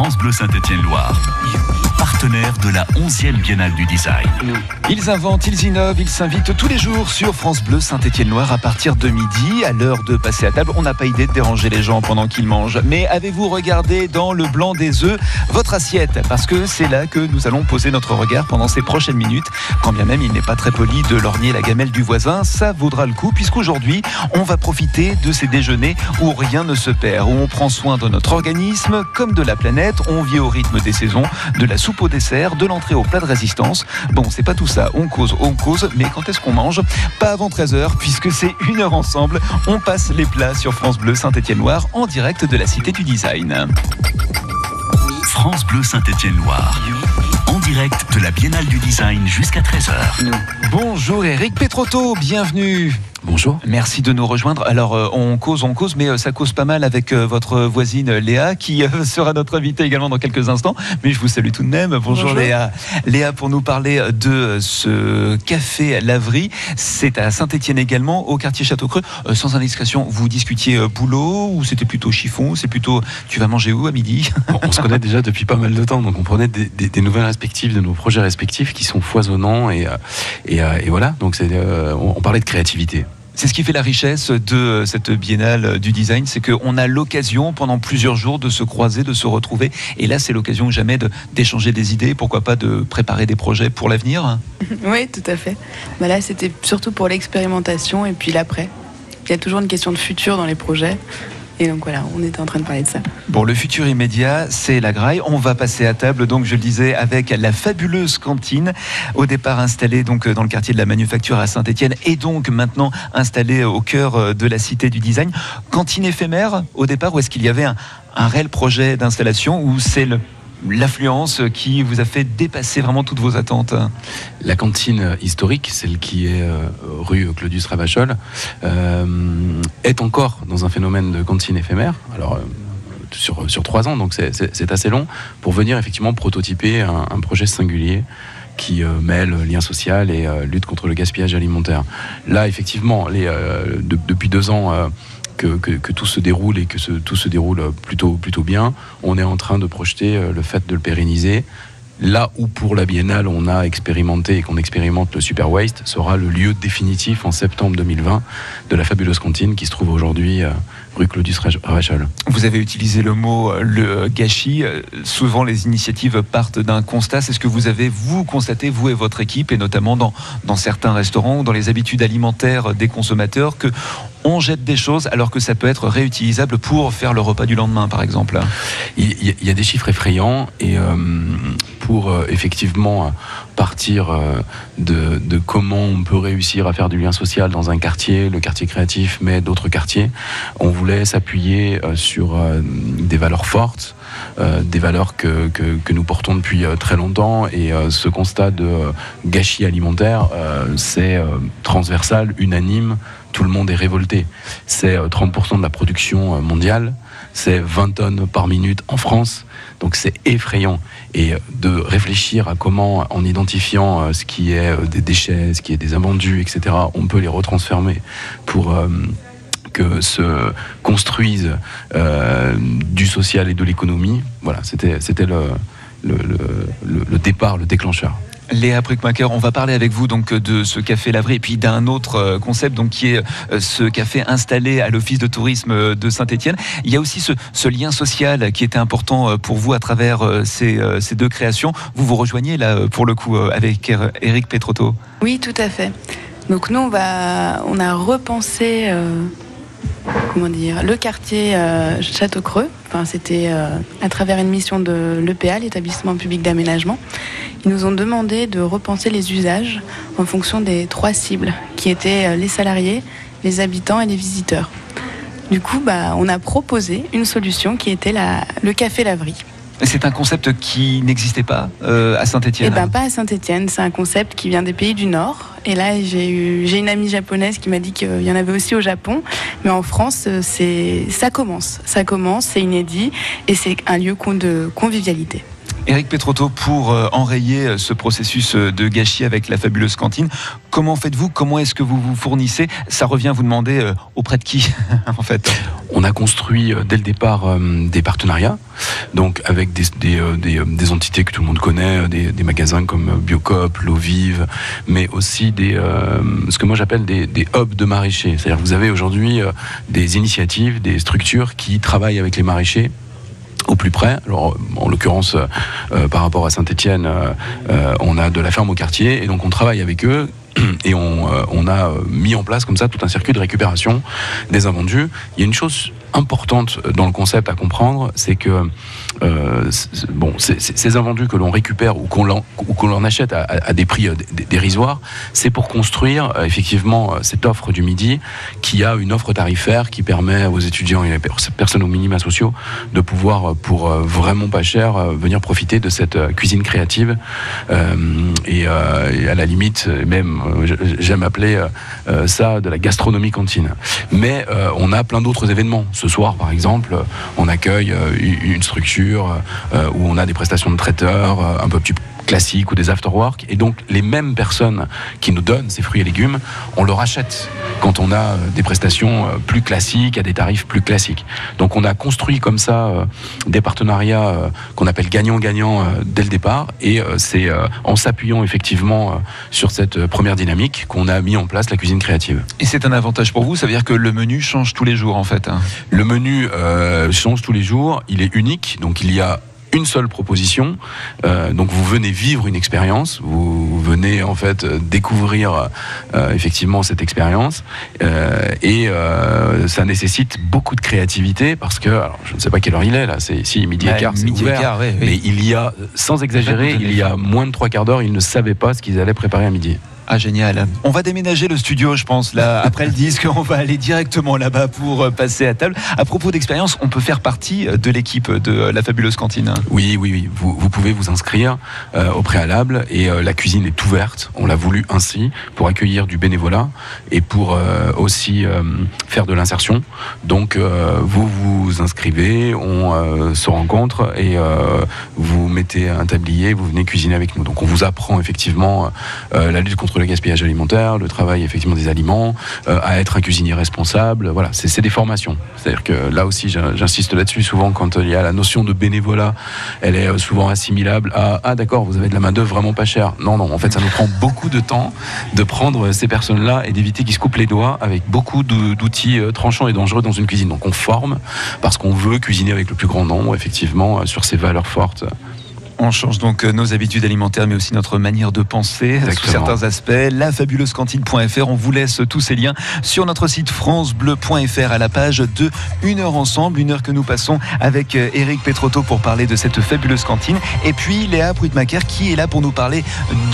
France Bleu Saint-Étienne-Loire de la 11e Biennale du Design. Ils inventent, ils innovent, ils s'invitent tous les jours sur France Bleu Saint-Étienne-Loire à partir de midi, à l'heure de passer à table. On n'a pas idée de déranger les gens pendant qu'ils mangent. Mais avez-vous regardé dans le blanc des œufs votre assiette? Parce que c'est là que nous allons poser notre regard pendant ces prochaines minutes. Quand bien même il n'est pas très poli de lorgner la gamelle du voisin, ça vaudra le coup puisqu'aujourd'hui on va profiter de ces déjeuners où rien ne se perd, où on prend soin de notre organisme comme de la planète, on vit au rythme des saisons, de la soupe au dessert, de l'entrée au plat de résistance. Bon, c'est pas tout ça, on cause, on cause, mais quand est-ce qu'on mange? Pas avant 13h, puisque c'est une heure ensemble. On passe les plats sur France Bleu Saint-Étienne-Loire en direct de la Cité du Design. France Bleu Saint-Étienne-Loire. En direct de la Biennale du Design jusqu'à 13h. Bonjour Eric Petrotto, bienvenue. Bonjour. Merci de nous rejoindre. Alors, euh, on cause, on cause, mais euh, ça cause pas mal avec euh, votre voisine Léa, qui sera notre invitée également dans quelques instants. Mais je vous salue tout de même. Bonjour, Léa. Léa, pour nous parler de ce café Laverie, c'est à Saint-Étienne également, au quartier Château-Creux. sans indiscrétion, vous discutiez boulot ou c'était plutôt chiffon? C'est plutôt tu vas manger où à midi? On se connaît déjà depuis pas mal de temps, donc on prenait des, nouvelles perspectives de nos projets respectifs qui sont foisonnants et, et, voilà. Donc on parlait de créativité. C'est ce qui fait la richesse de cette biennale du design, c'est qu'on a l'occasion pendant plusieurs jours de se croiser, de se retrouver. Et là, c'est l'occasion jamais d'échanger des idées, pourquoi pas de préparer des projets pour l'avenir. Oui, tout à fait. Bah là, c'était surtout pour l'expérimentation et puis l'après. Il y a toujours une question de futur dans les projets. Et donc voilà, on était en train de parler de ça. Bon, le futur immédiat, c'est la graille. On va passer à table, donc je le disais, avec la fabuleuse cantine, au départ installée donc dans le quartier de la Manufacture à Saint-Étienne, et donc maintenant installée au cœur de la cité du design. Cantine éphémère au départ, ou est-ce qu'il y avait un, un réel projet d'installation, ou c'est le l'affluence qui vous a fait dépasser vraiment toutes vos attentes La cantine historique, celle qui est euh, rue Claudius Ravachol, euh, est encore dans un phénomène de cantine éphémère. Alors, euh, sur, sur trois ans, donc c'est assez long, pour venir effectivement prototyper un, projet singulier qui mêle lien social et lutte contre le gaspillage alimentaire. Là, effectivement, les, depuis deux ans, que, tout se déroule et que tout se déroule plutôt, plutôt bien. On est en train de projeter euh, le fait de le pérenniser. Là où pour la biennale on a expérimenté et qu'on expérimente le Super Waste sera le lieu définitif en septembre 2020 de la fabuleuse cantine qui se trouve aujourd'hui euh, rue Claudius Rachel. Vous avez utilisé le mot euh, le gâchis. Souvent les initiatives partent d'un constat. C'est ce que vous avez vous constaté vous et votre équipe et notamment dans, dans certains restaurants ou dans les habitudes alimentaires des consommateurs que on jette des choses alors que ça peut être réutilisable pour faire le repas du lendemain, par exemple Il y, a des chiffres effrayants et euh, pour euh, effectivement partir euh, de, comment on peut réussir à faire du lien social dans un quartier, le quartier créatif, mais d'autres quartiers, on voulait s'appuyer sur des valeurs fortes. Des valeurs que, que, nous portons depuis très longtemps et ce constat de gâchis alimentaire, c'est transversal, unanime, tout le monde est révolté. C'est 30% euh, de la production euh, mondiale, c'est 20 tonnes par minute en France, donc c'est effrayant. Et euh, de réfléchir à comment, en identifiant ce qui est des déchets, ce qui est des invendus, etc., on peut les retransformer pour que se construise du social et de l'économie. Voilà, c'était le, le départ, le déclencheur. Léa Bruckmacher, on va parler avec vous donc de ce café Lavry et puis d'un autre euh, concept donc qui est euh, ce café installé à l'office de tourisme de Saint-Étienne. Il y a aussi ce, lien social qui était important euh, pour vous à travers ces, deux créations. Vous vous rejoignez là pour le coup avec Eric Petrotto. Oui, tout à fait. Donc nous on va on a repensé comment dire, le quartier euh, Château-Creux. C'était euh, à travers une mission de l'EPA, l'établissement public d'aménagement. Ils nous ont demandé de repenser les usages en fonction des trois cibles, qui étaient euh, les salariés, les habitants et les visiteurs. Du coup, bah, on a proposé une solution qui était la, le café laverie. C'est un concept qui n'existait pas à Saint-Étienne. Eh ben pas à Saint-Étienne. C'est un concept qui vient des pays du Nord et là, j'ai une amie japonaise qui m'a dit qu'il y en avait aussi au Japon. Mais en France, c'est ça commence. Ça commence, c'est inédit et c'est un lieu de convivialité. Eric Petrotto, pour euh, enrayer euh, ce processus euh, de gâchis avec la fabuleuse cantine, comment faites-vous? Comment est-ce que vous vous fournissez? Ça revient à vous demander auprès de qui, en fait? On a construit dès le départ des partenariats, donc avec des, entités que tout le monde connaît, des, magasins comme Biocop, L'Eau mais aussi des, ce que moi j'appelle des, hubs de maraîchers. C'est-à-dire vous avez aujourd'hui des initiatives, des structures qui travaillent avec les maraîchers au plus près. Alors, en l'occurrence, euh, par rapport à Saint-Etienne, euh, euh, on a de la ferme au quartier et donc on travaille avec eux et on, on, a mis en place comme ça tout un circuit de récupération des invendus. Il y a une chose importante dans le concept à comprendre, c'est que euh, bon, ces invendus que l'on récupère ou qu'on l'on achète à, des prix euh, dérisoires, c'est pour construire euh, effectivement cette offre du midi qui a une offre tarifaire qui permet aux étudiants et aux personnes aux minima sociaux de pouvoir, pour vraiment pas cher, venir profiter de cette cuisine créative. et, à la limite, même, j'aime appeler ça de la gastronomie cantine. Mais on a plein d'autres événements. Ce soir, par exemple, on accueille une structure euh, où on a des prestations de traiteurs euh, un peu plus classiques ou des afterwork. Et donc, les mêmes personnes qui nous donnent ces fruits et légumes, on leur achète quand on a euh, des prestations plus classiques, à des tarifs plus classiques. Donc, on a construit comme ça des partenariats qu'on appelle gagnant-gagnant dès le départ. Et c'est en s'appuyant effectivement sur cette première dynamique qu'on a mis en place la cuisine créative. Et c'est un avantage pour vous, ça veut dire que le menu change tous les jours en fait hein? Le menu change tous les jours, il est unique, donc il y a une seule proposition. Euh, donc vous venez vivre une expérience, vous venez en fait découvrir euh, effectivement cette expérience. Et euh, ça nécessite beaucoup de créativité parce que alors, je ne sais pas quelle heure il est là, c'est ici midi et quart, c'est ouvert, mais il y a sans exagérer, il y a moins de trois quarts d'heure, ils ne savaient pas ce qu'ils allaient préparer à midi. Ah génial. On va déménager le studio, je pense. Là, après le disque, on va aller directement là-bas pour euh, passer à table. À propos d'expérience, on peut faire partie euh, de l'équipe de euh, la fabuleuse cantine. Oui, oui, oui. Vous, vous pouvez vous inscrire au préalable et la cuisine est ouverte. On l'a voulu ainsi pour accueillir du bénévolat et pour aussi faire de l'insertion. Donc vous vous inscrivez, on se rencontre et vous mettez un tablier, vous venez cuisiner avec nous. Donc on vous apprend effectivement la lutte contre le gaspillage alimentaire, le travail effectivement des aliments, euh, à être un cuisinier responsable. Voilà, c'est des formations. C'est-à-dire que là aussi, j'insiste là-dessus souvent quand il y a la notion de bénévolat, elle est euh, souvent assimilable à ah d'accord, vous avez de la main d'œuvre vraiment pas chère. Non non, en fait, ça nous prend beaucoup de temps de prendre ces personnes-là et d'éviter qu'ils se coupent les doigts avec beaucoup d'outils euh, tranchants et dangereux dans une cuisine. Donc on forme parce qu'on veut cuisiner avec le plus grand nombre, effectivement, sur ces valeurs fortes. On change donc euh, nos habitudes alimentaires, mais aussi notre manière de penser sous certains aspects. Lafabuleusecantine.fr, on vous laisse tous ces liens sur notre site francebleu.fr à la page de Une heure ensemble, une heure que nous passons avec Eric euh, Petrotto pour parler de cette fabuleuse cantine. Et puis Léa Pruitmacher qui est là pour nous parler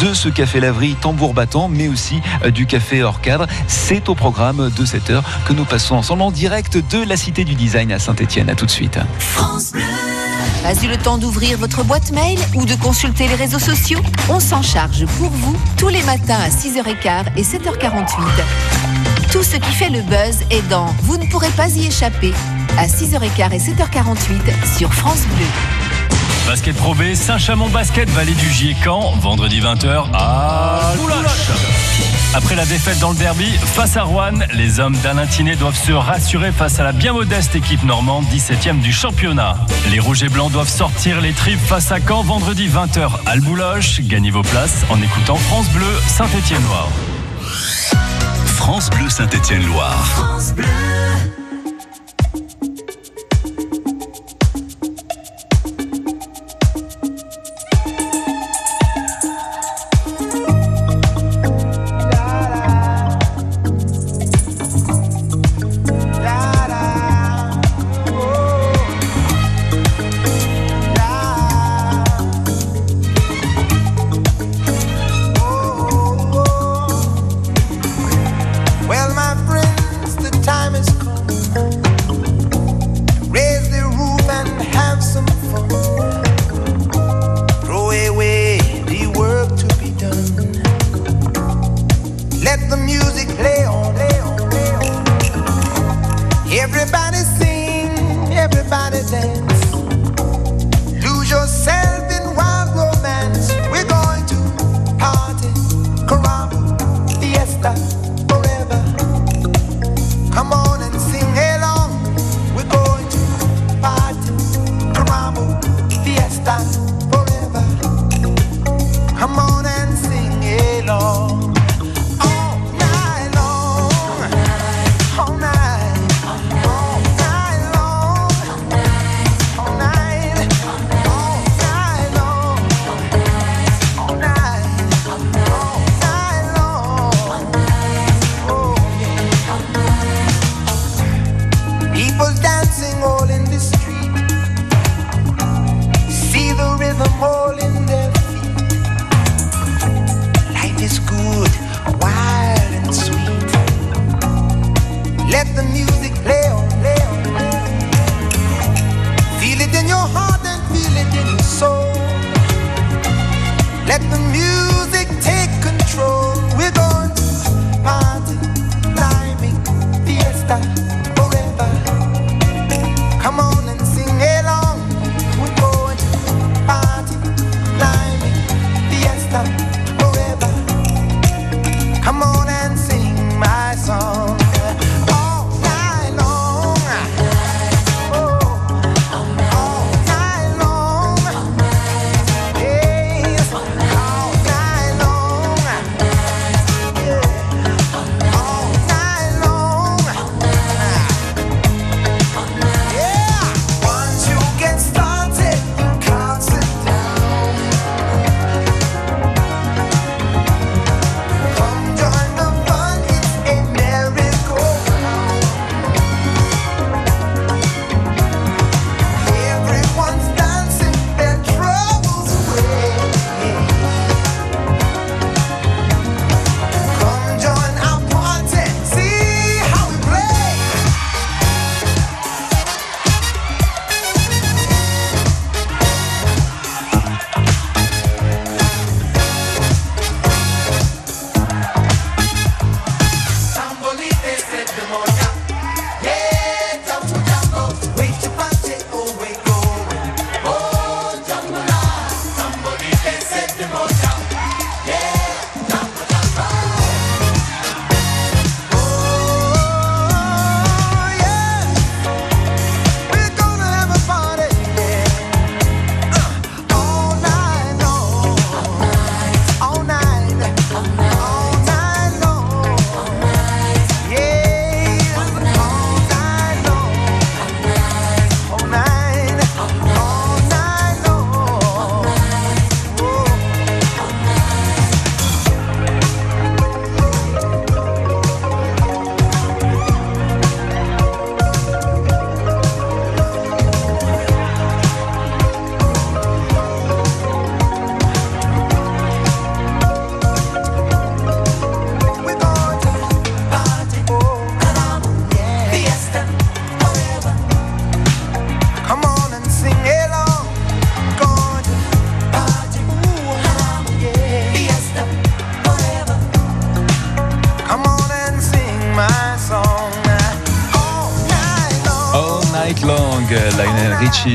de ce café laverie tambour battant, mais aussi euh, du café hors cadre. C'est au programme de cette heure que nous passons ensemble en direct de la Cité du Design à Saint-Etienne. À tout de suite. France Bleu. Pas eu le temps d'ouvrir votre boîte mail ou de consulter les réseaux sociaux? On s'en charge pour vous tous les matins à 6h15 et 7h48. Tout ce qui fait le buzz est dans Vous ne pourrez pas y échapper à 6h15 et 7h48 sur France Bleu. Basket Pro B, Saint-Chamond Basket, Vallée du Gier-Camp, vendredi 20h à Loulache. Après la défaite dans le derby face à Rouen, les hommes d'Alain Tinet doivent se rassurer face à la bien modeste équipe normande 17e du championnat. Les rouges et blancs doivent sortir les tripes face à Caen vendredi 20h à Bouloche. Gagnez vos places en écoutant France Bleu Saint-Étienne-Loire. France Bleu Saint-Étienne-Loire. France Bleu.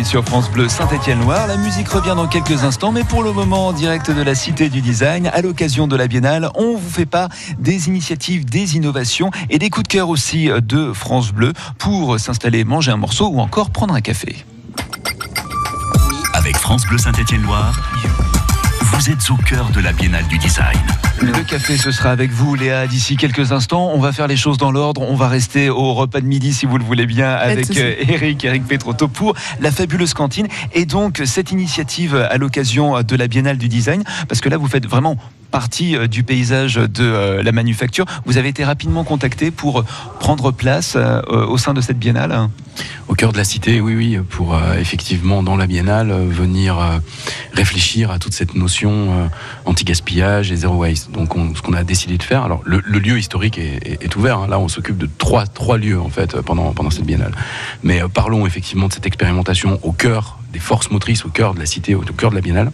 Sur France Bleu Saint-Étienne-Loire. La musique revient dans quelques instants, mais pour le moment, en direct de la Cité du Design, à l'occasion de la Biennale, on vous fait pas des initiatives, des innovations et des coups de cœur aussi de France Bleu pour s'installer, manger un morceau ou encore prendre un café. Avec France Bleu Saint-Étienne-Loire, vous êtes au cœur de la Biennale du Design. Le café, ce sera avec vous, Léa, d'ici quelques instants. On va faire les choses dans l'ordre. On va rester au repas de midi, si vous le voulez bien, avec euh, Eric, Eric Petrotto pour la fabuleuse cantine. Et donc, cette initiative à l'occasion de la Biennale du Design, parce que là, vous faites vraiment partie euh, du paysage de euh, la manufacture. Vous avez été rapidement contacté pour prendre place au sein de cette biennale Au cœur de la cité, oui, oui, pour effectivement, dans la biennale, venir réfléchir à toute cette notion anti-gaspillage et zéro waste donc ce qu'on a décidé de faire, alors le, lieu historique est, ouvert. Hein. Là, on s'occupe de trois, trois lieux en fait pendant, pendant cette biennale. Mais euh, parlons effectivement de cette expérimentation au cœur des forces motrices, au cœur de la cité, au, cœur de la biennale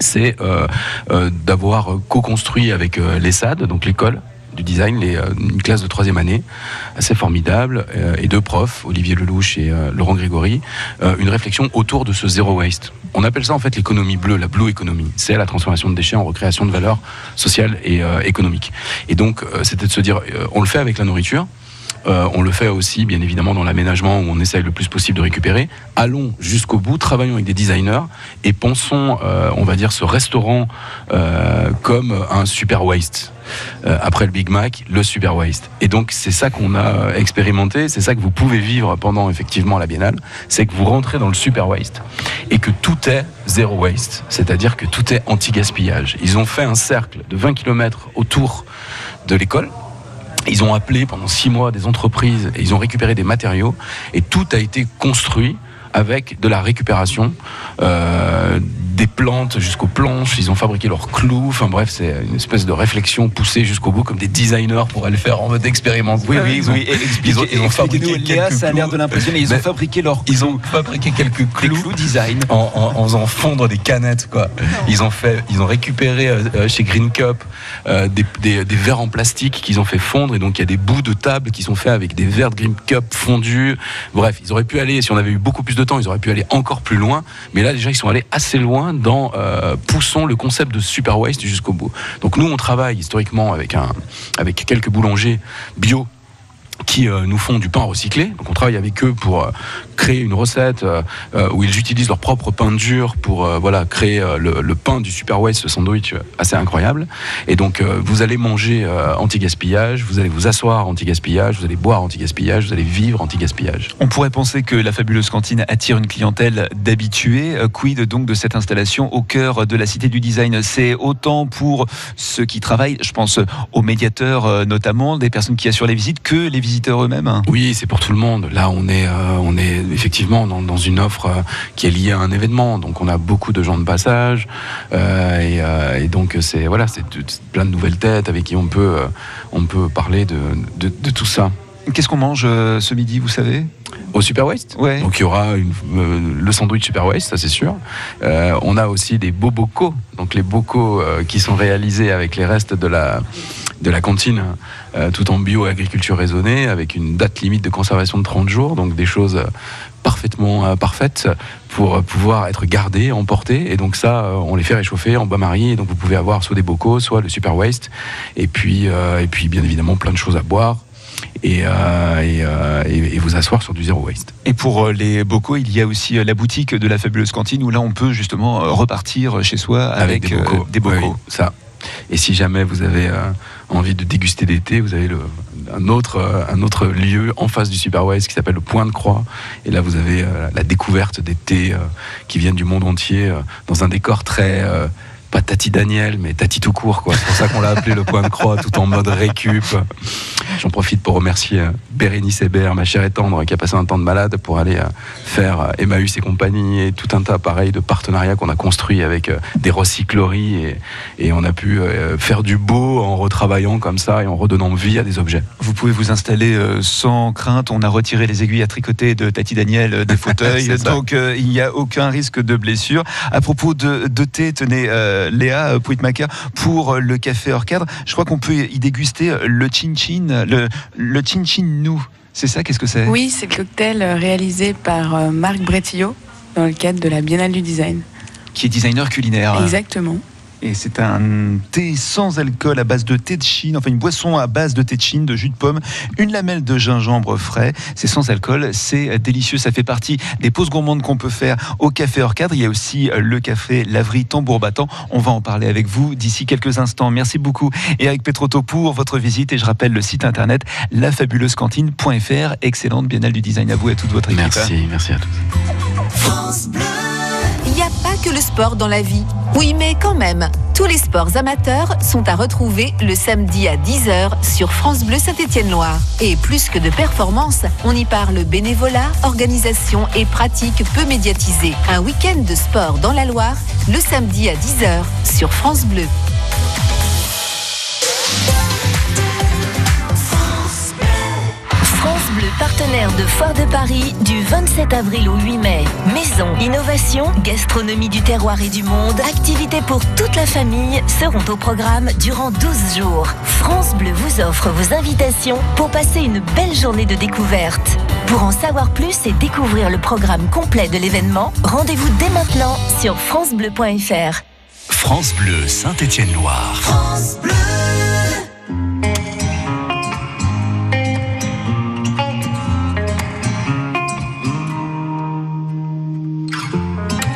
c'est euh, euh, d'avoir co-construit avec l'ESAD, donc l'école du design, les, une classe de troisième année, assez formidable, et deux profs, Olivier Lelouch et Laurent Grégory, une réflexion autour de ce zéro waste. On appelle ça en fait l'économie bleue, la blue economy. C'est la transformation de déchets en recréation de valeur sociale et euh, économique. Et donc, euh, c'était de se dire, euh, on le fait avec la nourriture, Euh, on le fait aussi, bien évidemment, dans l'aménagement où on essaye le plus possible de récupérer. Allons jusqu'au bout, travaillons avec des designers et pensons, euh, on va dire, ce restaurant euh, comme un super waste. Après le Big Mac, le Super Waste. Et donc c'est ça qu'on a expérimenté, c'est ça que vous pouvez vivre pendant effectivement la biennale, c'est que vous rentrez dans le Super Waste et que tout est zéro waste, c'est-à-dire que tout est anti-gaspillage. Ils ont fait un cercle de 20 km autour de l'école. Ils ont appelé pendant six mois des entreprises et ils ont récupéré des matériaux et tout a été construit avec de la récupération, euh, des plantes jusqu'aux planches, ils ont fabriqué leurs clous, enfin bref, c'est une espèce de réflexion poussée jusqu'au bout, comme des designers pourraient le faire en mode expérience. Oui, oui, ils ont, oui. ils ont, ils ont fabriqué Léa, ça a l'air de l'impressionner. Ils ont fabriqué leurs ils ont fabriqué quelques des clous clous design. en, en- en faisant fondre des canettes quoi. Ils ont fait, ils ont récupéré euh, euh, chez Green Cup euh, des, des- des verres en plastique qu'ils ont fait fondre et donc il y a des bouts de table qui sont faits avec des verres de Green Cup fondus. Bref, ils auraient pu aller, si on avait eu beaucoup plus de temps, ils auraient pu aller encore plus loin. Mais là déjà ils sont allés assez loin dans euh, poussant le concept de super waste jusqu'au bout. Donc nous on travaille historiquement avec un, avec quelques boulangers bio qui euh, nous font du pain recyclé. Donc on travaille avec eux pour euh, créer une recette euh, où ils utilisent leur propre pain dur pour voilà créer le, pain du Super Waste, sandwich assez incroyable. Et donc vous allez manger anti-gaspillage, vous allez vous asseoir anti-gaspillage, vous allez boire anti-gaspillage, vous allez vivre anti-gaspillage. On pourrait penser que la fabuleuse cantine attire une clientèle d'habitués. Quid donc de cette installation au cœur de la cité du design? C'est autant pour ceux qui travaillent, je pense aux médiateurs notamment, des personnes qui assurent les visites, que les visiteurs eux-mêmes? Oui, c'est pour tout le monde. Là, on est, euh, on est effectivement dans, dans une offre euh, qui est liée à un événement. Donc, on a beaucoup de gens de passage, euh, et, et donc c'est voilà, c'est plein de nouvelles têtes avec qui on peut, on peut parler de, de, de tout ça. Qu'est-ce qu'on mange ce midi, vous savez? Au Super Waste. Ouais. Donc il y aura une- euh, le sandwich Super Waste, ça c'est sûr. Euh, on a aussi des bocaux, donc les bocaux euh, qui sont réalisés avec les restes de la de la cantine, euh, tout en bio et agriculture raisonnée, avec une date limite de conservation de 30 jours, donc des choses euh, parfaitement euh, parfaites pour pouvoir être gardées, emportées. Et donc ça, on les fait réchauffer en bain-marie. Et donc vous pouvez avoir soit des bocaux, soit le Super Waste. Et puis, euh, et puis bien évidemment, plein de choses à boire. Et, euh, et, euh, et- et vous asseoir sur du zéro waste. Et pour les bocaux, il y a aussi la boutique de la fabuleuse cantine où là on peut justement repartir chez soi avec, des bocaux. des bocaux. Oui, ça. Et si jamais vous avez envie de déguster des thés, vous avez le, un, autre, euh, un autre lieu en face du Super West qui s'appelle le Point de Croix. Et là, vous avez euh, la découverte des thés euh, qui viennent du monde entier dans un décor très. Pas Tati Daniel, mais Tati tout court, quoi. C'est pour ça qu'on l'a appelé le Point de Croix, tout en mode récup. J'en profite pour remercier euh, Bérénice Hébert, ma chère et tendre, qui a passé un temps de malade pour aller euh, faire euh, Emmaüs et compagnie et tout un tas pareil de partenariats qu'on a construits avec des recycleries et, et on a pu faire du beau en retravaillant comme ça et en redonnant vie à des objets. Vous pouvez vous installer sans crainte. On a retiré les aiguilles à tricoter de Tati Daniel des fauteuils, donc il n'y a aucun risque de blessure. À propos de, de thé, tenez, euh, Léa euh, Pouitmaker, pour euh, le café hors cadre, je crois qu'on peut y déguster euh, le chin chin, le, le chin chin nous. C'est ça, qu'est-ce que c'est? Oui, c'est le cocktail euh, réalisé par euh, Marc Bretillo dans le cadre de la Biennale du Design. Qui est designer culinaire. Exactement. Et c'est un thé sans alcool à base de thé de Chine, enfin une boisson à base de thé de Chine, de jus de pomme, une lamelle de gingembre frais. C'est sans alcool, c'est délicieux. Ça fait partie des pauses gourmandes qu'on peut faire au café hors cadre. Il y a aussi euh, le café Laverie Tambour Battant. On va en parler avec vous d'ici quelques instants. Merci beaucoup Eric Petrotto pour votre visite. Et je rappelle le site internet lafabuleuseCantine.fr. Excellente Biennale du Design à vous et à toute votre équipe. Merci, merci à tous. Pas que le sport dans la vie. Oui, mais quand même, tous les sports amateurs sont à retrouver le samedi à 10h sur France Bleu Saint-Étienne-Loire. Et plus que de performance, on y parle bénévolat, organisation et pratiques peu médiatisées. Un week-end de sport dans la Loire, le samedi à 10h sur France Bleu. France Bleu, partenaire de Foire de Paris du 27 avril au 8 mai. Maison, innovation, gastronomie du terroir et du monde, activités pour toute la famille seront au programme durant 12 jours. France Bleu vous offre vos invitations pour passer une belle journée de découverte. Pour en savoir plus et découvrir le programme complet de l'événement, rendez-vous dès maintenant sur francebleu.fr. France Bleu Saint-Étienne-Loire.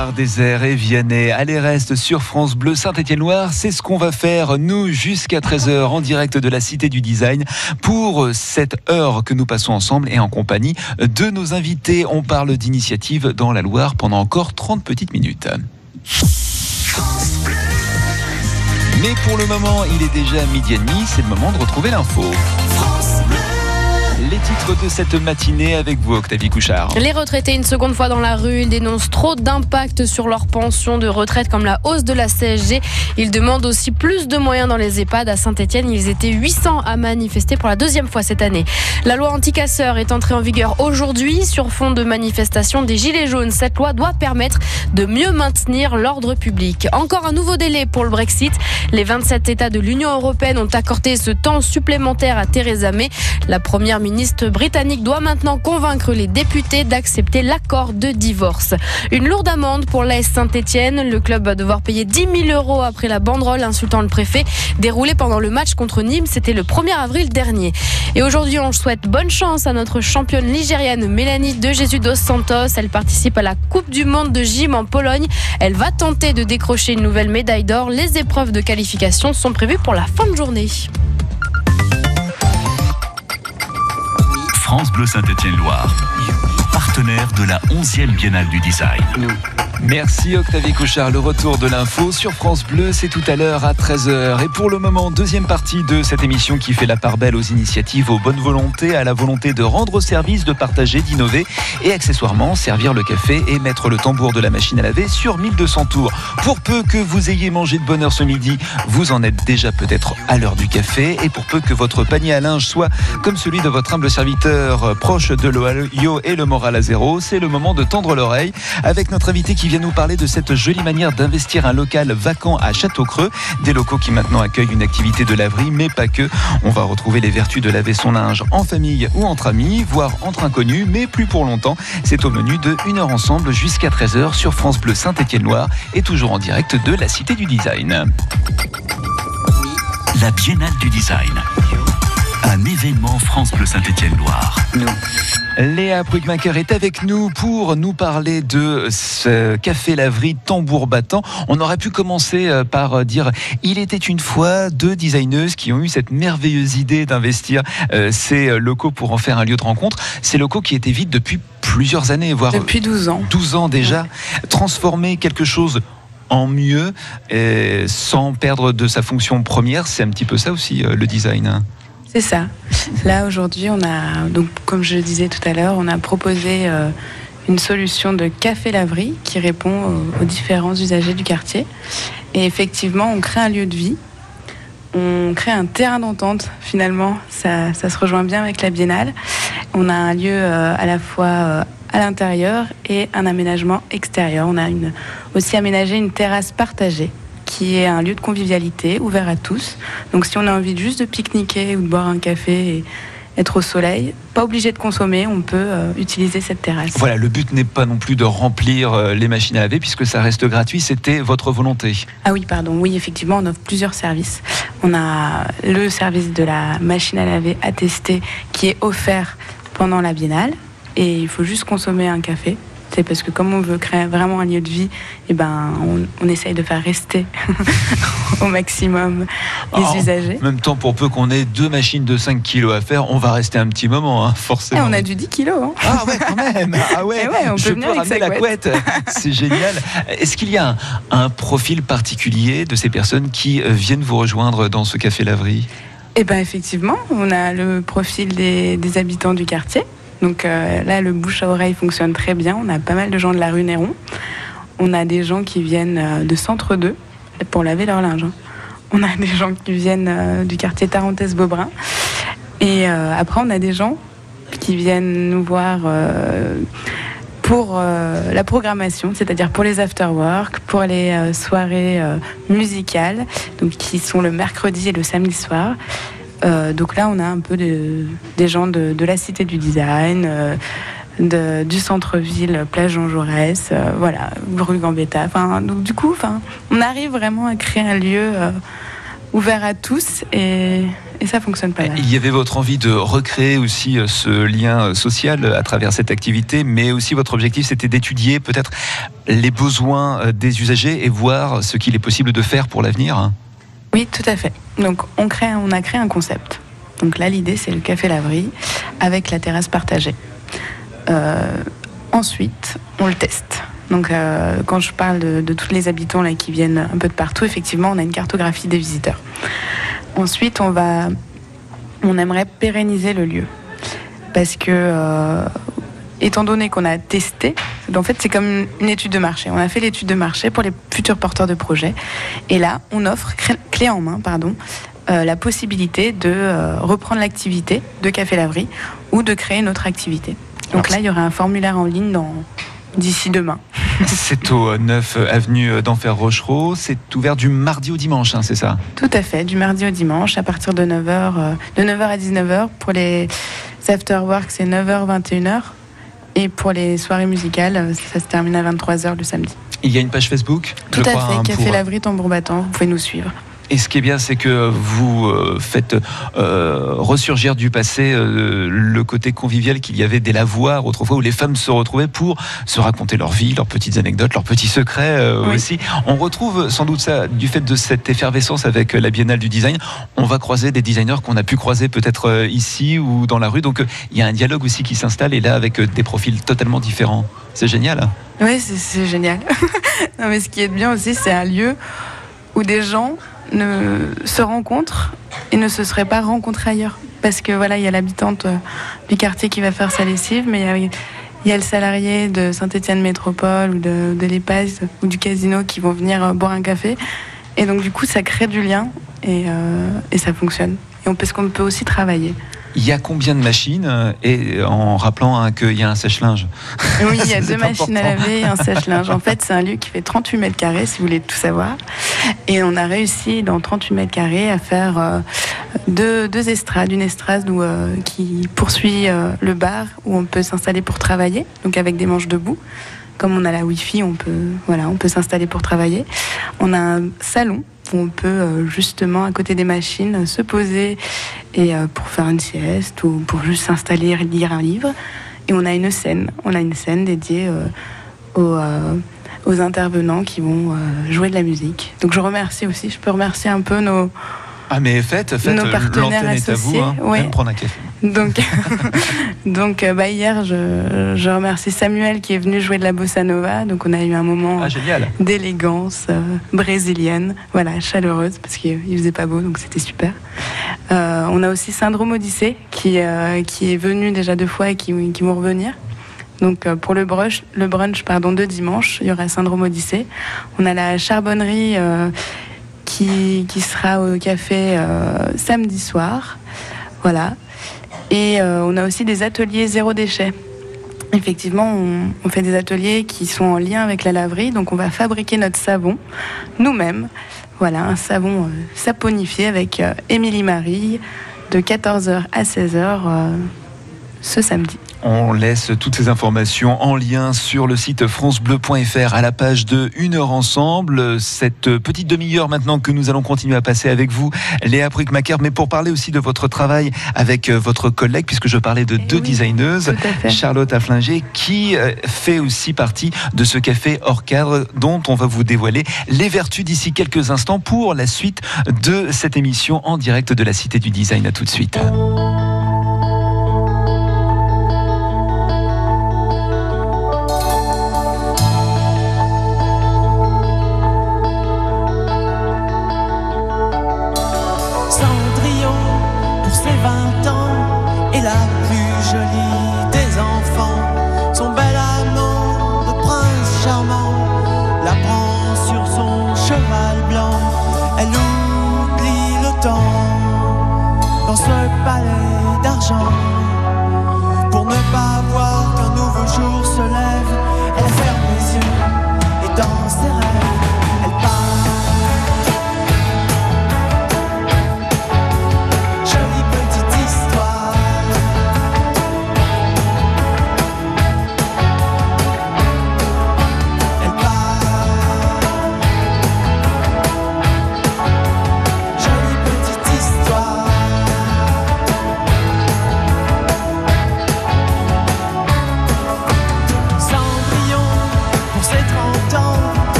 Boulevard désert et Vianney. Allez, reste sur France Bleu Saint-Étienne-Loire. C'est ce qu'on va faire, nous, jusqu'à 13h en direct de la Cité du Design pour cette heure que nous passons ensemble et en compagnie de nos invités. On parle d'initiative dans la Loire pendant encore 30 petites minutes. Mais pour le moment, il est déjà midi et demi, c'est le moment de retrouver l'info. Les titres de cette matinée avec vous, Octavie Couchard. Les retraités, une seconde fois dans la rue, ils dénoncent trop d'impact sur leur pension de retraite comme la hausse de la CSG. Ils demandent aussi plus de moyens dans les EHPAD. À Saint-Etienne, ils étaient 800 à manifester pour la deuxième fois cette année. La loi anti-casseurs est entrée en vigueur aujourd'hui sur fond de manifestation des Gilets jaunes. Cette loi doit permettre de mieux maintenir l'ordre public. Encore un nouveau délai pour le Brexit. Les 27 États de l'Union européenne ont accordé ce temps supplémentaire à Theresa May. La première ministre britannique doit maintenant convaincre les députés d'accepter l'accord de divorce. Une lourde amende pour l'AS Saint-Etienne. Le club va devoir payer 10 000 euros après la banderole insultant le préfet déroulée pendant le match contre Nîmes. C'était le 1er avril dernier. Et aujourd'hui, on souhaite bonne chance à notre championne ligérienne Mélanie de Jésus dos Santos. Elle participe à la Coupe du Monde de gym en Pologne. Elle va tenter de décrocher une nouvelle médaille d'or. Les épreuves de qualification sont prévues pour la fin de journée. France Bleu Saint-Étienne-Loire, partenaire de la 11e Biennale du Design. Merci Octavie Couchard. Le retour de l'info sur France Bleu, c'est tout à l'heure à 13h. Et pour le moment, deuxième partie de cette émission qui fait la part belle aux initiatives, aux bonnes volontés, à la volonté de rendre service, de partager, d'innover et accessoirement servir le café et mettre le tambour de la machine à laver sur 1200 tours. Pour peu que vous ayez mangé de bonne heure ce midi, vous en êtes déjà peut-être à l'heure du café. Et pour peu que votre panier à linge soit comme celui de votre humble serviteur proche de l'Ohio et le moral à zéro, c'est le moment de tendre l'oreille avec notre invité qui vient nous parler de cette jolie manière d'investir un local vacant à Château-Creux. Des locaux qui maintenant accueillent une activité de laverie, mais pas que. On va retrouver les vertus de laver son linge en famille ou entre amis, voire entre inconnus, mais plus pour longtemps. C'est au menu de 1 heure ensemble jusqu'à 13h sur France Bleu Saint-Étienne-Loire et toujours en direct de la Cité du Design. La Biennale du Design. Un événement France Bleu Saint-Étienne-Loire. Léa Brugmacher est avec nous pour nous parler de ce café laverie tambour battant. On aurait pu commencer euh, par dire il était une fois deux designeuses qui ont eu cette merveilleuse idée d'investir euh, ces locaux pour en faire un lieu de rencontre. Ces locaux qui étaient vides depuis plusieurs années, voire Depuis 12 ans. 12 ans déjà. Transformer quelque chose en mieux et sans perdre de sa fonction première, c'est un petit peu ça aussi euh, le design. C'est ça. Là aujourd'hui, on a comme je le disais tout à l'heure, on a proposé euh, une solution de café laverie qui répond aux, différents usagers du quartier. Et effectivement, on crée un lieu de vie. On crée un terrain d'entente finalement. Ça, se rejoint bien avec la biennale. On a un lieu euh, à la fois euh, à l'intérieur et un aménagement extérieur. On a aussi aménagé une terrasse partagée qui est un lieu de convivialité ouvert à tous. Donc si on a envie juste de pique-niquer ou de boire un café et être au soleil, pas obligé de consommer, on peut euh, utiliser cette terrasse. Voilà, le but n'est pas non plus de remplir euh, les machines à laver puisque ça reste gratuit, c'était votre volonté. Ah oui, pardon. Oui, effectivement, on offre plusieurs services. On a le service de la machine à laver attestée qui est offert pendant la biennale et il faut juste consommer un café. C'est parce que comme on veut créer vraiment un lieu de vie, eh ben, on, on essaye de faire rester au maximum les Oh, usagers. En même temps, pour peu qu'on ait deux machines de 5 kilos à faire, on va rester un petit moment, hein, Et forcément. on a du 10 kilos. hein. Ah ouais, quand même. Ah ouais. Eh ouais, on Je peut venir peux avec la couette. C'est génial. Est-ce qu'il y a un, un profil particulier de ces personnes qui euh, viennent vous rejoindre dans ce café laverie Eh ben effectivement, on a le profil des, des habitants du quartier. Donc euh, là, le bouche à oreille fonctionne très bien. On a pas mal de gens de la rue Néron. On a des gens qui viennent euh, de Centre 2 pour laver leur linge. hein. On a des gens qui viennent euh, du quartier Tarentaise-Beaubrun. Et après, on a des gens qui viennent nous voir pour la programmation, c'est-à-dire pour les after-work, pour les soirées musicales, qui sont le mercredi et le samedi soir. Euh, donc là, on a un peu de- des gens de, de la Cité du Design, euh, de- du centre-ville, plage Jean Jaurès, euh, voilà, rue Gambetta. Enfin, donc du coup, enfin, on arrive vraiment à créer un lieu ouvert à tous et, et ça fonctionne pas mal. Il y avait votre envie de recréer aussi ce lien social à travers cette activité, mais aussi votre objectif c'était d'étudier peut-être les besoins des usagers et voir ce qu'il est possible de faire pour l'avenir. hein. Oui, tout à fait. Donc on, a créé un concept. Donc là, l'idée, c'est le café laverie avec la terrasse partagée. Euh, ensuite, on le teste. Donc euh, quand je parle de, tous les habitants qui viennent un peu de partout, effectivement, on a une cartographie des visiteurs. Ensuite, on va, on aimerait pérenniser le lieu parce que euh, étant donné qu'on a testé, en fait, c'est comme une étude de marché. On a fait l'étude de marché pour les futurs porteurs de projets. Et là, on offre, clé en main, pardon, euh, la possibilité de euh, reprendre l'activité de Café Laverie ou de créer une autre activité. Donc Alors, là, il y aura un formulaire en ligne dans- d'ici demain. C'est au 9 avenue d'Enfer Rochereau. C'est ouvert du mardi au dimanche, hein, c'est ça? Tout à fait, du mardi au dimanche à partir de 9h, euh, de 9h à 19h. Pour les after-work, c'est 9h, 21h. Et pour les soirées musicales, euh, ça se termine à 23h le samedi. Il y a une page Facebook Tout je à crois, fait, hein, Café pour- Laverie, tambour battant, vous pouvez nous suivre. Et ce qui est bien, c'est que vous euh, faites euh, ressurgir du passé euh, le côté convivial qu'il y avait des lavoirs autrefois où les femmes se retrouvaient pour se raconter leur vie, leurs petites anecdotes, leurs petits secrets euh, Oui. aussi. On retrouve sans doute ça du fait de cette effervescence avec la Biennale du Design. On va croiser des designers qu'on a pu croiser peut-être ici ou dans la rue. Donc il y a un dialogue aussi qui s'installe et là avec des profils totalement différents. C'est génial. Oui, c'est- c'est génial. non, mais ce qui est bien aussi, c'est un lieu où des gens ne se rencontrent et ne se seraient pas rencontrés ailleurs. Parce que voilà, il y a l'habitante euh, du quartier qui va faire sa lessive, mais il y a, y a le salarié de Saint-Étienne Métropole ou de, de l'EPAS ou du casino qui vont venir euh, boire un café. Et donc, du coup, ça crée du lien et, euh, ça fonctionne. Et on, parce qu'on peut aussi travailler. Il y a combien de machines euh, Et en rappelant hein, qu'il y a un sèche-linge. Oui, il y a deux machines à laver et un sèche-linge. En fait, c'est un lieu qui fait 38 mètres carrés, si vous voulez tout savoir. Et on a réussi, dans 38 mètres carrés, à faire euh, deux, deux estrades. Une estrade où, euh, qui poursuit euh, le bar, où on peut s'installer pour travailler, donc avec des manches debout. Comme on a la Wi-Fi, on peut, voilà, on peut s'installer pour travailler. On a un salon où on peut euh, justement, à côté des machines, euh, se poser et euh, pour faire une sieste ou pour juste s'installer lire un livre. Et on a une scène, on a une scène dédiée aux, intervenants qui vont jouer de la musique. Donc je remercie aussi, je peux remercier un peu nos, Ah mais faites, faites Nos euh, partenaires l'antenne est à vous. associés, Hein. ouais. Même prendre un café. Donc, donc euh, bah, hier, je, je remercie Samuel qui est venu jouer de la bossa nova. Donc, on a eu un moment Ah d'élégance euh, brésilienne, voilà, chaleureuse, parce qu'il il faisait pas beau, donc c'était super. Euh, on a aussi Syndrome Odyssée qui, euh, qui est venu déjà deux fois et qui, qui vont revenir. Donc pour le brunch, le brunch pardon, de dimanche, il y aura Syndrome Odyssée. On a la charbonnerie qui, sera au café euh, samedi soir. Voilà. Et euh, on a aussi des ateliers zéro déchet. Effectivement, on, fait des ateliers qui sont en lien avec la laverie. Donc on va fabriquer notre savon nous-mêmes. Voilà, un savon euh, saponifié avec Émilie Marie de 14h à 16h euh, ce samedi. On laisse toutes ces informations en lien sur le site francebleu.fr à la page de Une heure ensemble. Cette petite demi-heure maintenant que nous allons continuer à passer avec vous, Léa Brückmacher, mais pour parler aussi de votre travail avec euh, votre collègue, puisque je parlais de deux oui, designeuses. Charlotte Afflinger, qui euh, fait aussi partie de ce café hors cadre dont on va vous dévoiler les vertus d'ici quelques instants pour la suite de cette émission en direct de la Cité du Design. À tout de suite.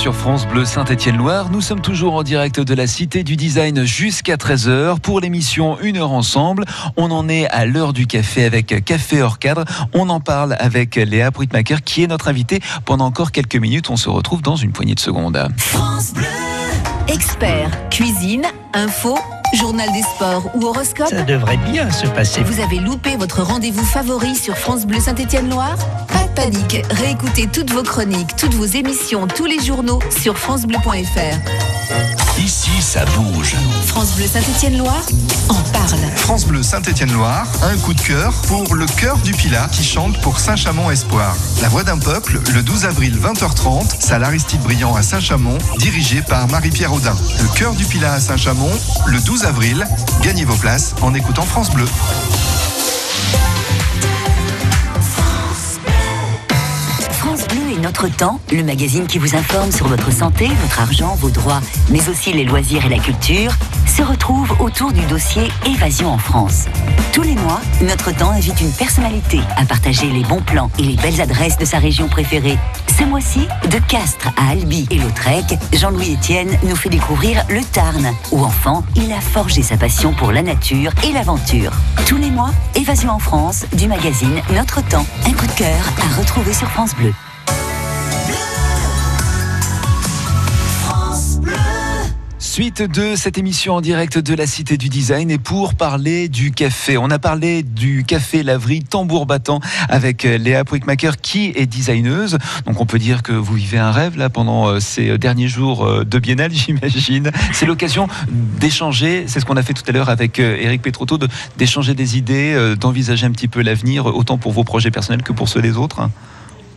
Sur France Bleu Saint-Étienne-Loire. Nous sommes toujours en direct de la Cité du Design jusqu'à 13h pour l'émission Une heure ensemble. On en est à l'heure du café avec Café hors cadre. On en parle avec Léa Brutmacher qui est notre invitée pendant encore quelques minutes. On se retrouve dans une poignée de secondes. Experts, cuisine, info, journal des sports ou horoscope. Ça devrait bien se passer. Vous avez loupé votre rendez-vous favori sur France Bleu Saint-Étienne-Loire Pas de panique, réécoutez toutes vos chroniques, toutes vos émissions, tous les journaux sur francebleu.fr. Ici, ça bouge. France Bleu Saint-Étienne-Loire en parle. France Bleu Saint-Étienne-Loire, un coup de cœur pour le chœur du Pilat qui chante pour Saint-Chamond Espoir. La voix d'un peuple, le 12 avril 20h30, salle Aristide Briand à Saint-Chamond, dirigé par Marie-Pierre Audin. Le chœur du Pilat à Saint-Chamond, le 12 avril. Gagnez vos places en écoutant France Bleu. Notre Temps, le magazine qui vous informe sur votre santé, votre argent, vos droits, mais aussi les loisirs et la culture, se retrouve autour du dossier Évasion en France. Tous les mois, Notre Temps invite une personnalité à partager les bons plans et les belles adresses de sa région préférée. Ce mois-ci, de Castres à Albi et Lautrec, Jean-Louis Etienne nous fait découvrir le Tarn, où enfant, il a forgé sa passion pour la nature et l'aventure. Tous les mois, Évasion en France, du magazine Notre Temps. Un coup de cœur à retrouver sur France Bleu. Suite de cette émission en direct de la Cité du Design et pour parler du café. On a parlé du café Laverie tambour battant avec euh, Léa Pouickmacher qui est designeuse. Donc on peut dire que vous vivez un rêve là pendant euh, ces derniers jours euh, de Biennale, j'imagine. C'est l'occasion d'échanger, c'est ce qu'on a fait tout à l'heure avec Eric Petrotto, d'échanger des idées, d'envisager un petit peu l'avenir, autant pour vos projets personnels que pour ceux des autres.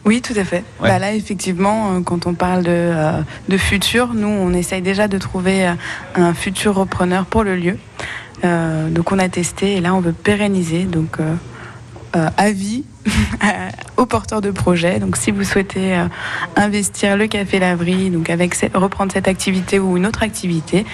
Oui, tout à fait. Ouais. Bah là, effectivement, euh, quand on parle de, euh, de futur, nous, on essaye déjà de trouver euh, un futur repreneur pour le lieu. Euh, donc, on a testé et là, on veut pérenniser. Donc, euh, euh, avis aux porteurs de projets. Donc, si vous souhaitez euh, investir le café Laverie, donc avec reprendre cette activité ou une autre activité,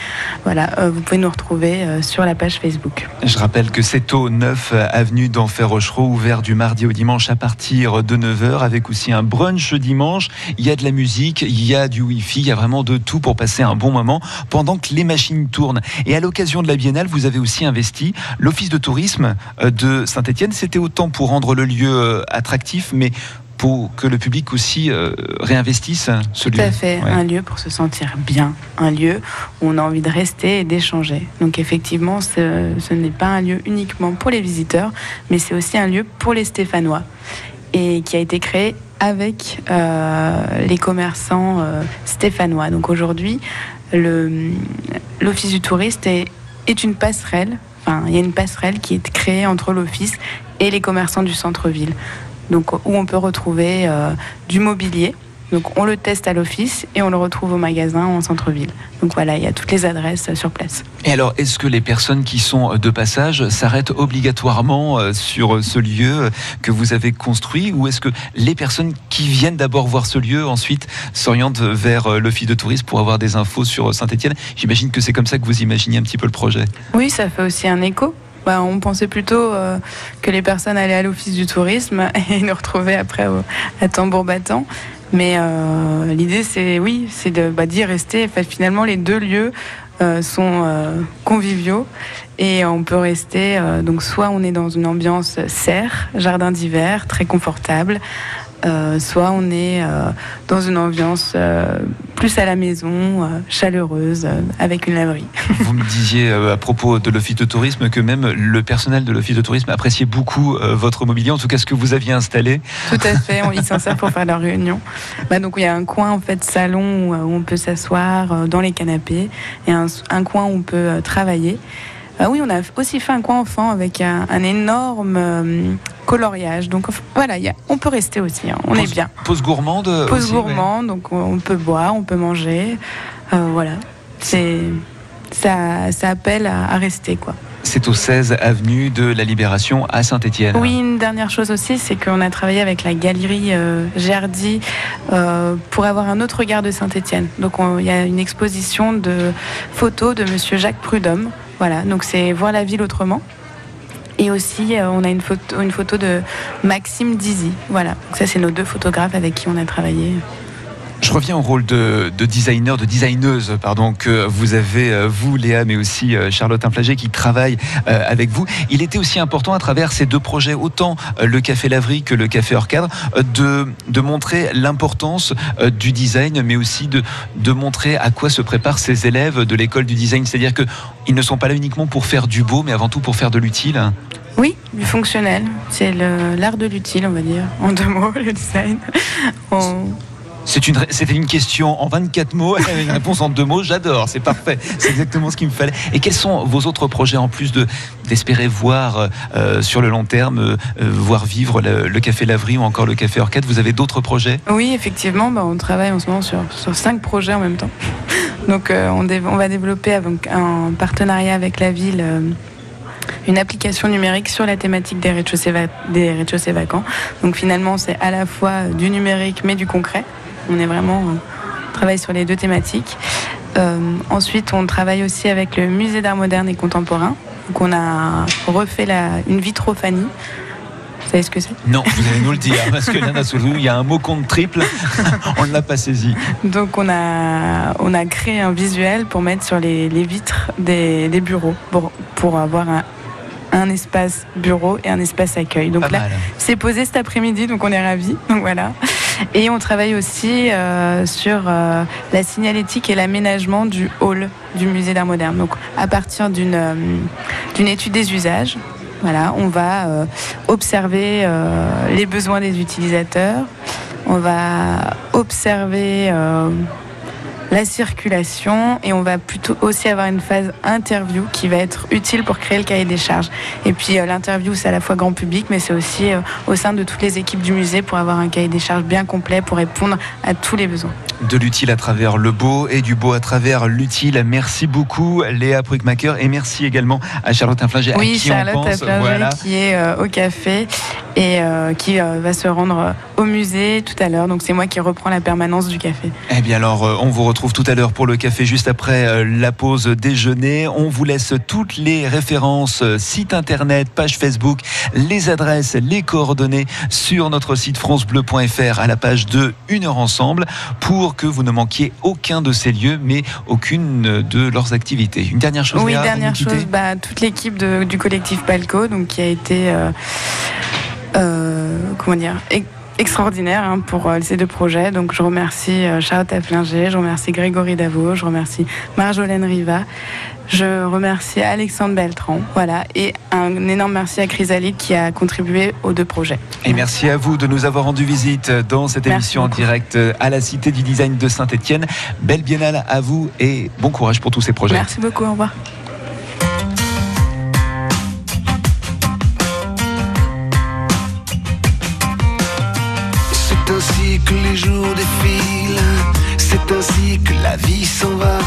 voilà, euh, vous pouvez nous retrouver euh, sur la page Facebook. Je rappelle que c'est au 9 avenue d'Enfer Rochereau, ouvert du mardi au dimanche à partir de 9h, avec aussi un brunch dimanche. Il y a de la musique, il y a du wifi, il y a vraiment de tout pour passer un bon moment pendant que les machines tournent. Et à l'occasion de la Biennale, vous avez aussi investi l'Office de tourisme de Saint-Etienne. C'était autant pour rendre le lieu euh, mais pour que le public aussi euh, réinvestisse ce Tout lieu. à fait, Ouais. un lieu pour se sentir bien, un lieu où on a envie de rester et d'échanger. Donc effectivement, ce, ce n'est pas un lieu uniquement pour les visiteurs, mais c'est aussi un lieu pour les Stéphanois et qui a été créé avec euh, les commerçants euh, stéphanois. Donc aujourd'hui, l'Office du touriste est, est une passerelle. Enfin, il y a une passerelle qui est créée entre l'Office et les commerçants du centre-ville. Donc où on peut retrouver euh, du mobilier. Donc on le teste à l'office et on le retrouve au magasin en centre-ville. Donc voilà, il y a toutes les adresses euh, sur place. Et alors, est-ce que les personnes qui sont de passage s'arrêtent obligatoirement euh, sur ce lieu euh, que vous avez construit? Ou est-ce que les personnes qui viennent d'abord voir ce lieu ensuite s'orientent vers euh, l'office de tourisme pour avoir des infos sur Saint-Etienne J'imagine que c'est comme ça que vous imaginez un petit peu le projet. Oui, ça fait aussi un écho. Bah, on pensait plutôt euh, que les personnes allaient à l'office du tourisme et nous retrouver après à tambour battant. Mais euh, l'idée, c'est oui, c'est de bah, d'y rester. Finalement, les deux lieux euh, sont conviviaux et on peut rester. donc, soit on est dans une ambiance serre, jardin d'hiver, très confortable. Euh, soit on est euh, dans une ambiance euh, plus à la maison, chaleureuse, avec une laverie. Vous me disiez à propos de l'office de tourisme que même le personnel de l'office de tourisme appréciait beaucoup votre mobilier, en tout cas ce que vous aviez installé. Tout à fait, on- ils s'en servent pour faire leurs réunions. Bah, donc il y a un coin en fait salon où, on peut s'asseoir dans les canapés et un, un coin où on peut travailler. Ah oui, on a aussi fait un coin enfant avec un, un énorme euh, coloriage. Donc voilà, il y a- on peut rester aussi, hein, on est bien. Pause gourmande euh, Pause aussi, ouais. gourmand, donc on- peut boire, on peut manger. Euh, voilà, c'est ça, ça appelle à, à rester quoi. C'est au 16 avenue de la Libération à Saint-Etienne. Oui, une dernière chose aussi, c'est qu'on a travaillé avec la galerie euh, Gerdy euh, pour avoir un autre regard de Saint-Étienne. Donc on- il y a une exposition de photos de Monsieur Jacques Prudhomme. Voilà, donc c'est voir la ville autrement. Et aussi, euh, on a une photo, une photo de Maxime Dizy. Voilà, ça c'est nos deux photographes avec qui on a travaillé. Je reviens au rôle de, de designer, de designeuse, pardon, que vous avez, euh, vous, Léa, mais aussi euh, Charlotte Inflagé, qui travaille euh, avec vous. Il était aussi important à travers ces deux projets, autant le Café Laverie que le Café Hors Cadre, de, montrer l'importance du design, mais aussi de, montrer à quoi se préparent ces élèves de l'école du design. C'est-à-dire qu'ils ne sont pas là uniquement pour faire du beau, mais avant tout pour faire de l'utile. Oui, du fonctionnel. C'est l'art de l'utile, on va dire, en deux mots, le design. C'était une question en 24 mots, une réponse en deux mots, j'adore, c'est parfait, c'est exactement ce qu'il me fallait. Et quels sont vos autres projets en plus de d'espérer voir euh, sur le long terme, euh, voir vivre le, Café Laverie ou encore le Café Orcade Vous avez d'autres projets? Oui, effectivement, bah, on travaille en ce moment sur, cinq projets en même temps. Donc euh, on, va développer avec un partenariat avec la ville euh, une application numérique sur la thématique des rez-de-chaussée va- rez-de-chaussée vacants. Donc finalement, c'est à la fois du numérique mais du concret. On est vraiment euh, on travaille sur les deux thématiques. Euh, ensuite, on travaille aussi avec le musée d'art moderne et contemporain. Donc on a refait la, une vitrophanie. Vous savez ce que c'est? Non, vous allez nous le dire, parce que Nana Soulou, il y a un mot compte triple, on ne l'a pas saisi. Donc on a, on a créé un visuel pour mettre sur les, les vitres des, des bureaux, pour, pour avoir un, un espace bureau et un espace accueil. Donc Pas là, c'est posé cet après-midi, donc on est ravis. Donc voilà. Et on travaille aussi euh, sur euh, la signalétique et l'aménagement du hall du musée d'art moderne. Donc à partir d'une euh, étude des usages, voilà, on va observer les besoins des utilisateurs, on va observer la circulation et on va plutôt aussi avoir une phase interview qui va être utile pour créer le cahier des charges. Et puis euh, l'interview c'est à la fois grand public mais c'est aussi euh, au sein de toutes les équipes du musée pour avoir un cahier des charges bien complet pour répondre à tous les besoins. De l'utile à travers le beau et du beau à travers l'utile. Merci beaucoup Léa Pruckmacher et merci également à Charlotte Inflinger Oui, à qui Charlotte on pense. Voilà. qui est euh, au café et euh, qui euh, va se rendre au musée tout à l'heure. Donc c'est moi qui reprends la permanence du café. Eh bien alors, on vous retrouve tout à l'heure pour le café juste après euh, la pause déjeuner. On vous laisse toutes les références, euh, site internet, page Facebook, les adresses, les coordonnées sur notre site francebleu.fr à la page de Une heure ensemble pour que vous ne manquiez aucun de ces lieux, mais aucune de leurs activités. Une dernière chose, Oui, Léa, dernière chose, bah, toute l'équipe du collectif Palco, donc qui a été, euh, euh, comment dire, extraordinaire hein, pour euh, ces deux projets. Donc je remercie euh, Charlotte Afflinger, je remercie Grégory Davo, je remercie Marjolaine Riva, je remercie Alexandre Beltran, voilà, et un énorme merci à Chrysalide qui a contribué aux deux projets. Et merci à vous de nous avoir rendu visite dans cette Merci émission en direct à la Cité du Design de Saint-Etienne. Belle biennale à vous et bon courage pour tous ces projets. Merci beaucoup, au revoir. La vie s'en va.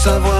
Savoir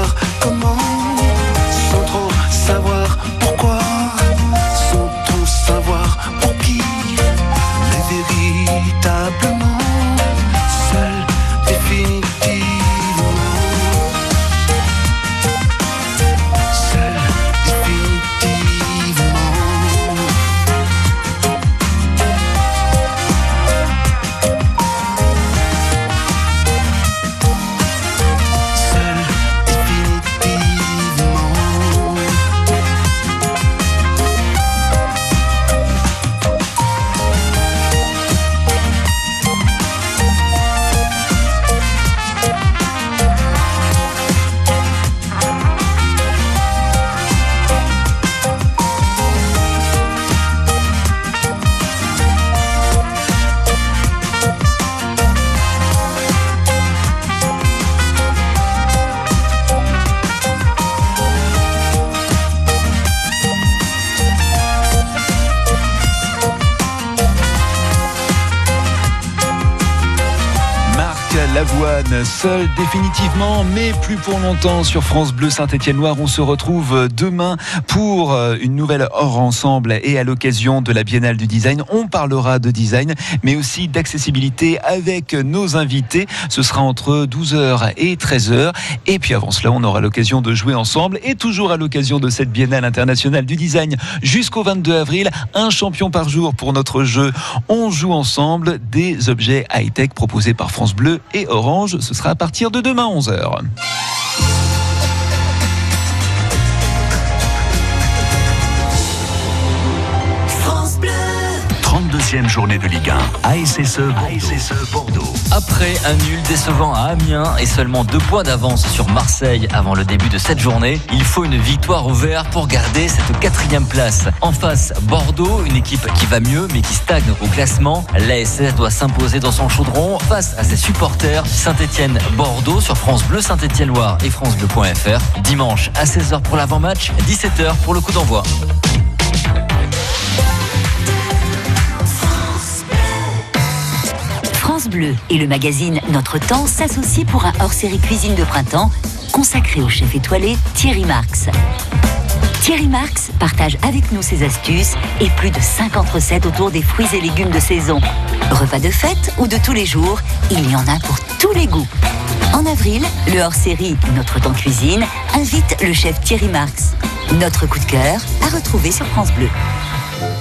seul définitivement, mais plus pour longtemps sur France Bleu Saint-Étienne-Loire. On se retrouve demain pour euh, une nouvelle Hors Ensemble et à l'occasion de la Biennale du Design. On parlera de design, mais aussi d'accessibilité avec nos invités. Ce sera entre 12h et 13h. Et puis avant cela, on aura l'occasion de jouer ensemble. Et toujours à l'occasion de cette Biennale internationale du design jusqu'au 22 avril, un champion par jour pour notre jeu. On joue ensemble des objets high-tech proposés par France Bleu et Orange. Ce sera à partir de demain 11h. 32e journée de Ligue 1. ASSE Bordeaux. Bordeaux. Après un nul décevant à Amiens et seulement deux points d'avance sur Marseille avant le début de cette journée, il faut une victoire au vert pour garder cette quatrième place. En face, Bordeaux, une équipe qui va mieux mais qui stagne au classement. L'ASS doit s'imposer dans son chaudron face à ses supporters. Saint-Etienne-Bordeaux sur France Bleu Saint-Etienne-Loire et francebleu.fr. Dimanche à 16h pour l'avant-match, 17h pour le coup d'envoi. France Bleu et le magazine Notre Temps s'associent pour un hors-série cuisine de printemps consacré au chef étoilé Thierry Marx. Thierry Marx partage avec nous ses astuces et plus de 50 recettes autour des fruits et légumes de saison. Repas de fête ou de tous les jours, il y en a pour tous les goûts. En avril, le hors-série Notre Temps Cuisine invite le chef Thierry Marx. Notre coup de cœur à retrouver sur France Bleu.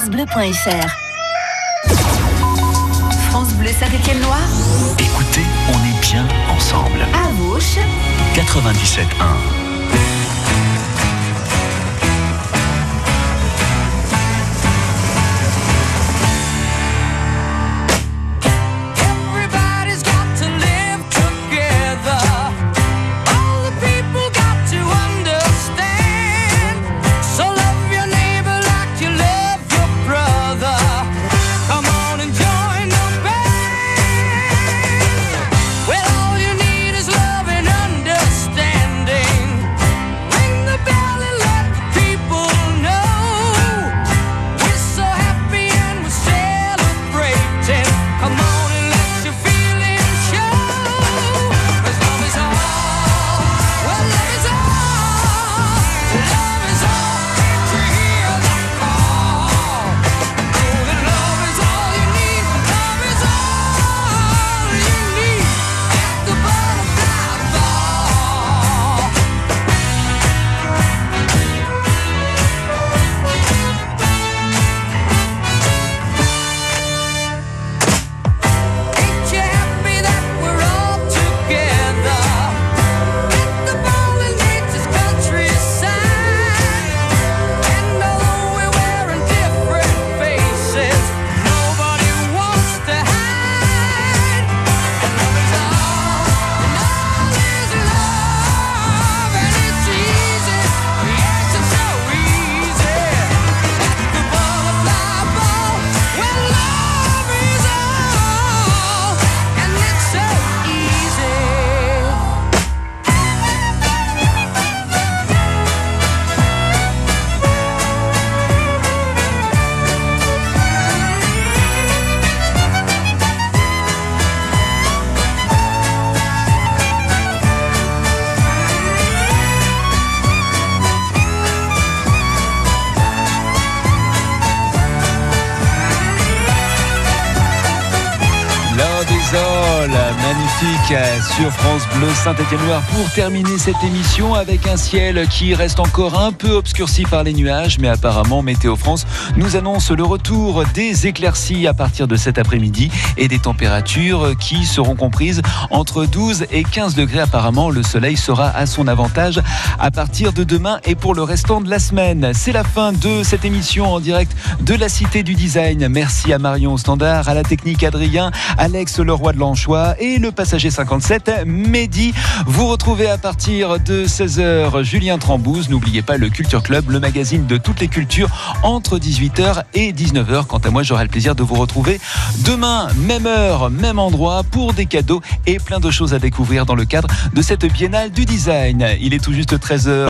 francebleu.fr. France Bleu Saint-Étienne-Loire, Écoutez, on est bien ensemble. à Vauche, 97.1. sur France Bleu Saint-Étienne-Loire pour terminer cette émission avec un ciel qui reste encore un peu obscurci par les nuages, mais apparemment Météo France nous annonce le retour des éclaircies à partir de cet après-midi et des températures qui seront comprises entre 12 et 15 degrés. Apparemment, le soleil sera à son avantage à partir de demain et pour le restant de la semaine. C'est la fin de cette émission en direct de la Cité du Design. Merci à Marion Standard, à la technique Adrien, Alex Leroy de l'Anchois et le passager 57, Mehdi. Vous retrouvez à partir de 16h Julien Trambouze. N'oubliez pas le Culture Club, le magazine de toutes les cultures entre 18h et 19h. Quant à moi, j'aurai le plaisir de vous retrouver demain, même heure, même endroit pour des cadeaux et plein de choses à découvrir dans le cadre de cette biennale du design. Il est tout juste 13h.